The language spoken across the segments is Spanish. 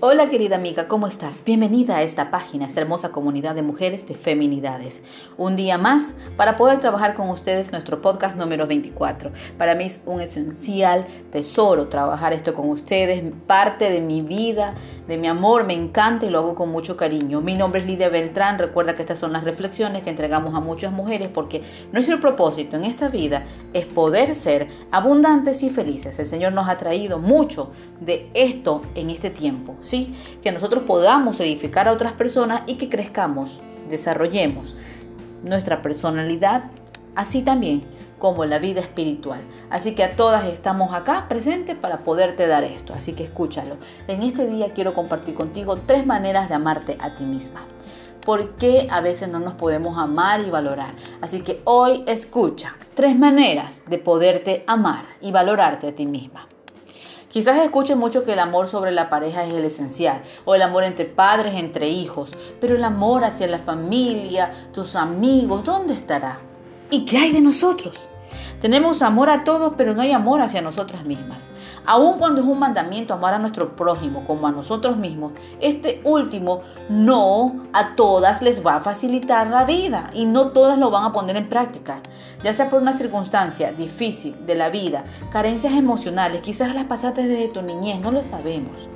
Hola querida amiga, ¿cómo estás? Bienvenida a esta página, esta hermosa comunidad de mujeres de feminidades. Un día más para poder trabajar con ustedes nuestro podcast número 24. Para mí es un esencial tesoro trabajar esto con ustedes, parte de mi vida, de mi amor, me encanta y lo hago con mucho cariño. Mi nombre es Lidia Beltrán, recuerda que estas son las reflexiones que entregamos a muchas mujeres porque nuestro propósito en esta vida es poder ser abundantes y felices. El Señor nos ha traído mucho de esto en este tiempo, ¿sí? Que nosotros podamos edificar a otras personas y que crezcamos, desarrollemos nuestra personalidad, así también como la vida espiritual. Así que a todas estamos acá presentes para poderte dar esto. Así que escúchalo. En este día quiero compartir contigo tres maneras de amarte a ti misma. ¿Por qué a veces no nos podemos amar y valorar? Así que hoy escucha tres maneras de poderte amar y valorarte a ti misma. Quizás escuches mucho que el amor sobre la pareja es el esencial, o el amor entre padres, entre hijos, pero el amor hacia la familia, tus amigos, ¿dónde estará? ¿Y qué hay de nosotros? Tenemos amor a todos, pero no hay amor hacia nosotras mismas. Aun cuando es un mandamiento amar a nuestro prójimo como a nosotros mismos, este último no a todas les va a facilitar la vida y no todas lo van a poner en práctica. Ya sea por una circunstancia difícil de la vida, carencias emocionales, quizás las pasaste desde tu niñez, no lo sabemos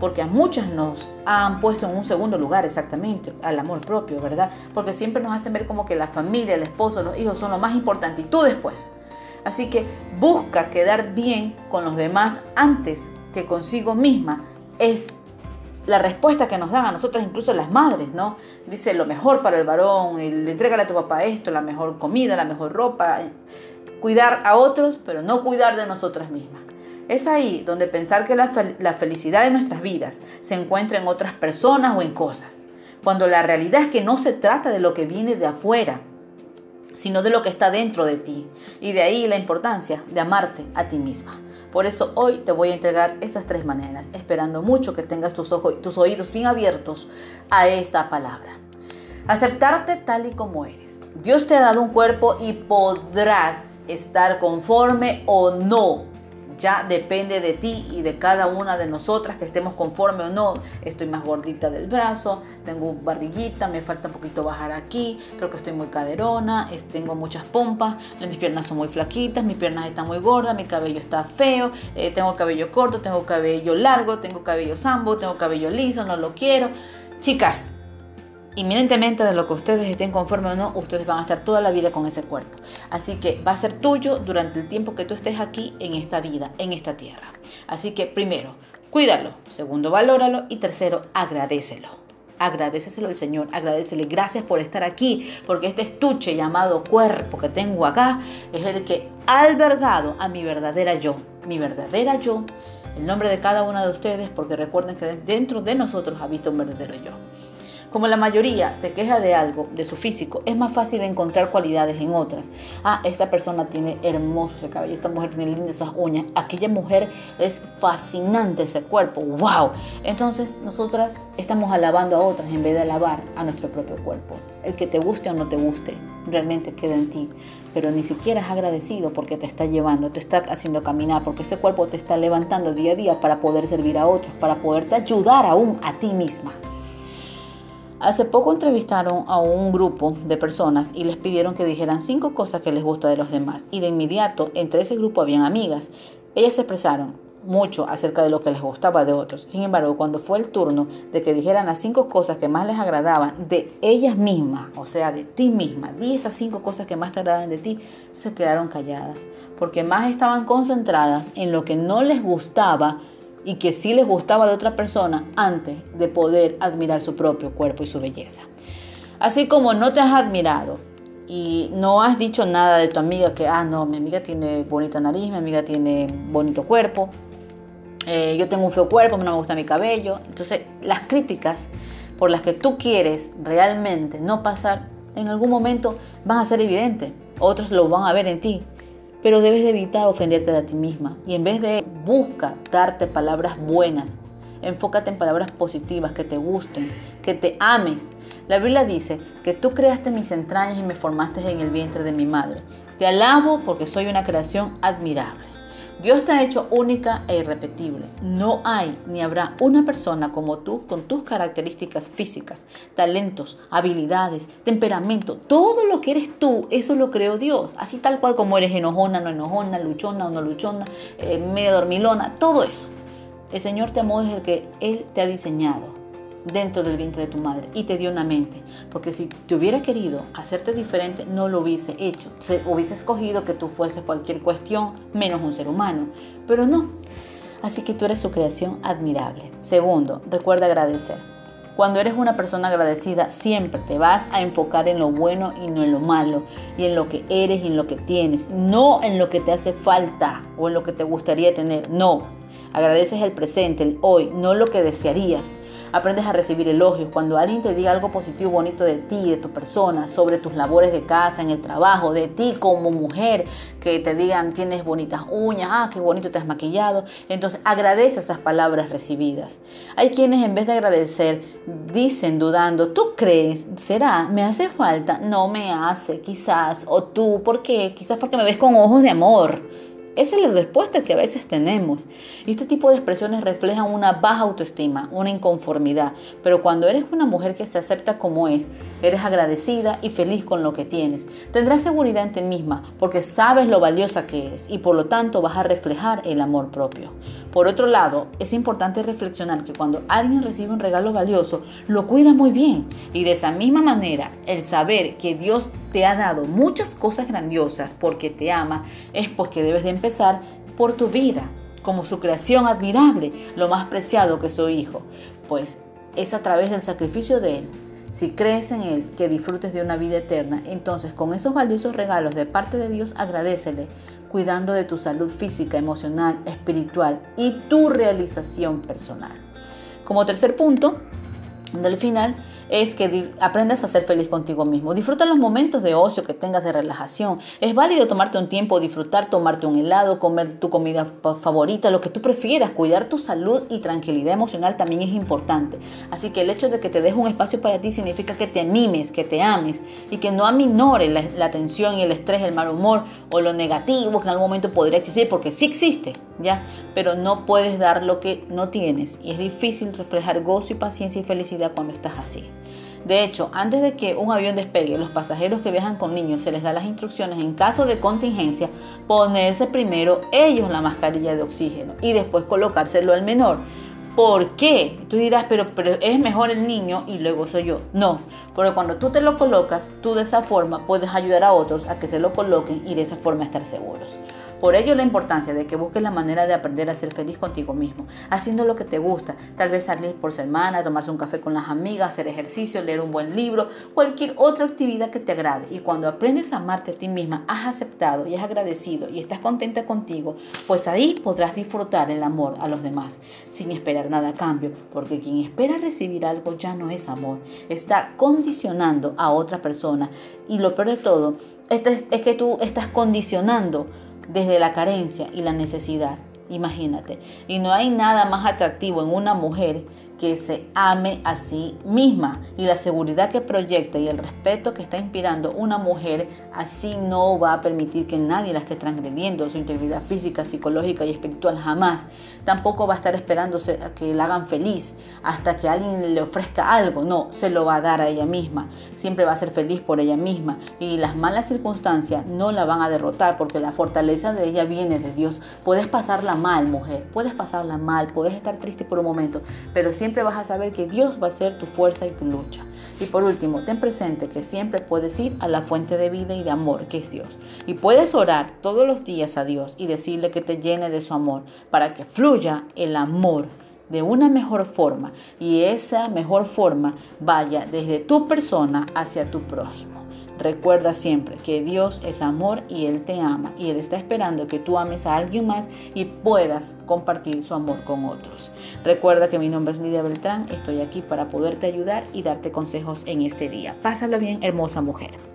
porque a muchas nos han puesto en un segundo lugar exactamente, al amor propio, ¿verdad? Porque siempre nos hacen ver como que la familia, el esposo, los hijos son lo más importante y tú después. Así que busca quedar bien con los demás antes que consigo misma. Es la respuesta que nos dan a nosotras, incluso las madres, ¿no? Dice lo mejor para el varón, le entrégale a tu papá esto, la mejor comida, la mejor ropa. Cuidar a otros, pero no cuidar de nosotras mismas. Es ahí donde pensar que la, felicidad de nuestras vidas se encuentra en otras personas o en cosas, cuando la realidad es que no se trata de lo que viene de afuera, sino de lo que está dentro de ti. Y de ahí la importancia de amarte a ti misma. Por eso hoy te voy a entregar estas tres maneras, esperando mucho que tengas tus, ojos, tus oídos bien abiertos a esta palabra. Aceptarte tal y como eres. Dios te ha dado un cuerpo y podrás estar conforme o no ya depende de ti y de cada una de nosotras que estemos conforme o no. Estoy más gordita del brazo, tengo barriguita, me falta un poquito bajar aquí, creo que estoy muy caderona, tengo muchas pompas, mis piernas son muy flaquitas, mis piernas están muy gordas, mi cabello está feo, eh, tengo cabello corto, tengo cabello largo, tengo cabello sambo, tengo cabello liso, no lo quiero. Chicas, inminentemente de lo que ustedes estén conformes o no, ustedes van a estar toda la vida con ese cuerpo. Así que va a ser tuyo durante el tiempo que tú estés aquí en esta vida, en esta tierra. Así que primero, cuídalo. Segundo, valóralo. Y tercero, agradecelo. Agradeceselo al Señor, agradecele, gracias por estar aquí, porque este estuche llamado cuerpo que tengo acá es el que ha albergado a mi verdadera yo, mi verdadera yo, el nombre de cada una de ustedes, porque recuerden que dentro de nosotros habita un verdadero yo. Como la mayoría se queja de algo, de su físico, es más fácil encontrar cualidades en otras. Ah, esta persona tiene hermoso ese cabello, esta mujer tiene lindas esas uñas, aquella mujer es fascinante ese cuerpo, wow. Entonces nosotras estamos alabando a otras en vez de alabar a nuestro propio cuerpo. El que te guste o no te guste, realmente queda en ti pero ni siquiera es agradecido porque te está llevando, te está haciendo caminar, porque ese cuerpo te está levantando día a día para poder servir a otros, para poderte ayudar aún a ti misma. Hace poco entrevistaron a un grupo de personas y les pidieron que dijeran cinco cosas que les gusta de los demás. Y de inmediato, entre ese grupo habían amigas. Ellas se expresaron mucho acerca de lo que les gustaba de otros. Sin embargo, cuando fue el turno de que dijeran las cinco cosas que más les agradaban de ellas mismas, o sea, de ti misma, di esas cinco cosas que más te agradan de ti, se quedaron calladas, porque más estaban concentradas en lo que no les gustaba y que sí les gustaba de otra persona antes de poder admirar su propio cuerpo y su belleza. Así como no te has admirado y no has dicho nada de tu amiga que, ah, no, mi amiga tiene bonita nariz, mi amiga tiene bonito cuerpo, eh, yo tengo un feo cuerpo, no me gusta mi cabello. Entonces, las críticas por las que tú quieres realmente no pasar, en algún momento van a ser evidentes. Otros lo van a ver en ti. Pero debes de evitar ofenderte de ti misma y en vez de busca darte palabras buenas, enfócate en palabras positivas que te gusten, que te ames. La Biblia dice que tú creaste mis entrañas y me formaste en el vientre de mi madre. Te alabo porque soy una creación admirable. Dios te ha hecho única e irrepetible. No hay ni habrá una persona como tú con tus características físicas, talentos, habilidades, temperamento. Todo lo que eres tú, eso lo creó Dios. Así tal cual como eres enojona, no enojona, luchona o no luchona, eh, media dormilona, todo eso. El Señor te amó desde que Él te ha diseñado dentro del vientre de tu madre y te dio una mente. Porque si te hubiera querido hacerte diferente, no lo hubiese hecho. Se hubiese escogido que tú fueses cualquier cuestión menos un ser humano. Pero no. Así que tú eres su creación admirable. Segundo, recuerda agradecer. Cuando eres una persona agradecida, siempre te vas a enfocar en lo bueno y no en lo malo, y en lo que eres y en lo que tienes, no en lo que te hace falta o en lo que te gustaría tener. No, agradeces el presente, el hoy, no lo que desearías. Aprendes a recibir elogios. Cuando alguien te diga algo positivo, bonito de ti, de tu persona, sobre tus labores de casa, en el trabajo, de ti como mujer, que te digan tienes bonitas uñas, ah, qué bonito te has maquillado. Entonces agradece esas palabras recibidas. Hay quienes en vez de agradecer dicen dudando, ¿tú crees? ¿Será? ¿Me hace falta? No me hace, quizás. O tú, ¿por qué? Quizás porque me ves con ojos de amor. Esa es la respuesta que a veces tenemos. Y este tipo de expresiones reflejan una baja autoestima, una inconformidad. Pero cuando eres una mujer que se acepta como es, eres agradecida y feliz con lo que tienes. Tendrás seguridad en ti misma porque sabes lo valiosa que eres y por lo tanto vas a reflejar el amor propio. Por otro lado, es importante reflexionar que cuando alguien recibe un regalo valioso, lo cuida muy bien. Y de esa misma manera, el saber que Dios te ha dado muchas cosas grandiosas porque te ama, es porque debes de empezar por tu vida, como su creación admirable, lo más preciado que su hijo, pues es a través del sacrificio de Él. Si crees en Él que disfrutes de una vida eterna, entonces con esos valiosos regalos de parte de Dios agradecele, cuidando de tu salud física, emocional, espiritual y tu realización personal. Como tercer punto, del final, es que aprendas a ser feliz contigo mismo. Disfruta los momentos de ocio que tengas de relajación. Es válido tomarte un tiempo, disfrutar, tomarte un helado, comer tu comida favorita, lo que tú prefieras. Cuidar tu salud y tranquilidad emocional también es importante. Así que el hecho de que te dejes un espacio para ti significa que te mimes, que te ames y que no aminore la, la tensión y el estrés, el mal humor o lo negativo que en algún momento podría existir, porque sí existe, ¿ya? Pero no puedes dar lo que no tienes y es difícil reflejar gozo y paciencia y felicidad cuando estás así. De hecho, antes de que un avión despegue, los pasajeros que viajan con niños se les da las instrucciones en caso de contingencia ponerse primero ellos la mascarilla de oxígeno y después colocárselo al menor. ¿Por qué? Tú dirás, pero, pero es mejor el niño y luego soy yo. No, porque cuando tú te lo colocas, tú de esa forma puedes ayudar a otros a que se lo coloquen y de esa forma estar seguros. Por ello la importancia de que busques la manera de aprender a ser feliz contigo mismo, haciendo lo que te gusta, tal vez salir por semana, tomarse un café con las amigas, hacer ejercicio, leer un buen libro, cualquier otra actividad que te agrade. Y cuando aprendes a amarte a ti misma, has aceptado y has agradecido y estás contenta contigo, pues ahí podrás disfrutar el amor a los demás, sin esperar nada a cambio, porque quien espera recibir algo ya no es amor, está condicionando a otra persona. Y lo peor de todo es que tú estás condicionando desde la carencia y la necesidad. Imagínate. Y no hay nada más atractivo en una mujer que se ame a sí misma y la seguridad que proyecta y el respeto que está inspirando una mujer así no va a permitir que nadie la esté transgrediendo su integridad física, psicológica y espiritual jamás. Tampoco va a estar esperándose a que la hagan feliz hasta que alguien le ofrezca algo, no, se lo va a dar a ella misma. Siempre va a ser feliz por ella misma y las malas circunstancias no la van a derrotar porque la fortaleza de ella viene de Dios. Puedes pasarla mal, mujer, puedes pasarla mal, puedes estar triste por un momento, pero siempre vas a saber que Dios va a ser tu fuerza y tu lucha. Y por último, ten presente que siempre puedes ir a la fuente de vida y de amor que es Dios. Y puedes orar todos los días a Dios y decirle que te llene de su amor para que fluya el amor de una mejor forma y esa mejor forma vaya desde tu persona hacia tu prójimo. Recuerda siempre que Dios es amor y Él te ama y Él está esperando que tú ames a alguien más y puedas compartir su amor con otros. Recuerda que mi nombre es Lidia Beltrán, estoy aquí para poderte ayudar y darte consejos en este día. Pásalo bien, hermosa mujer.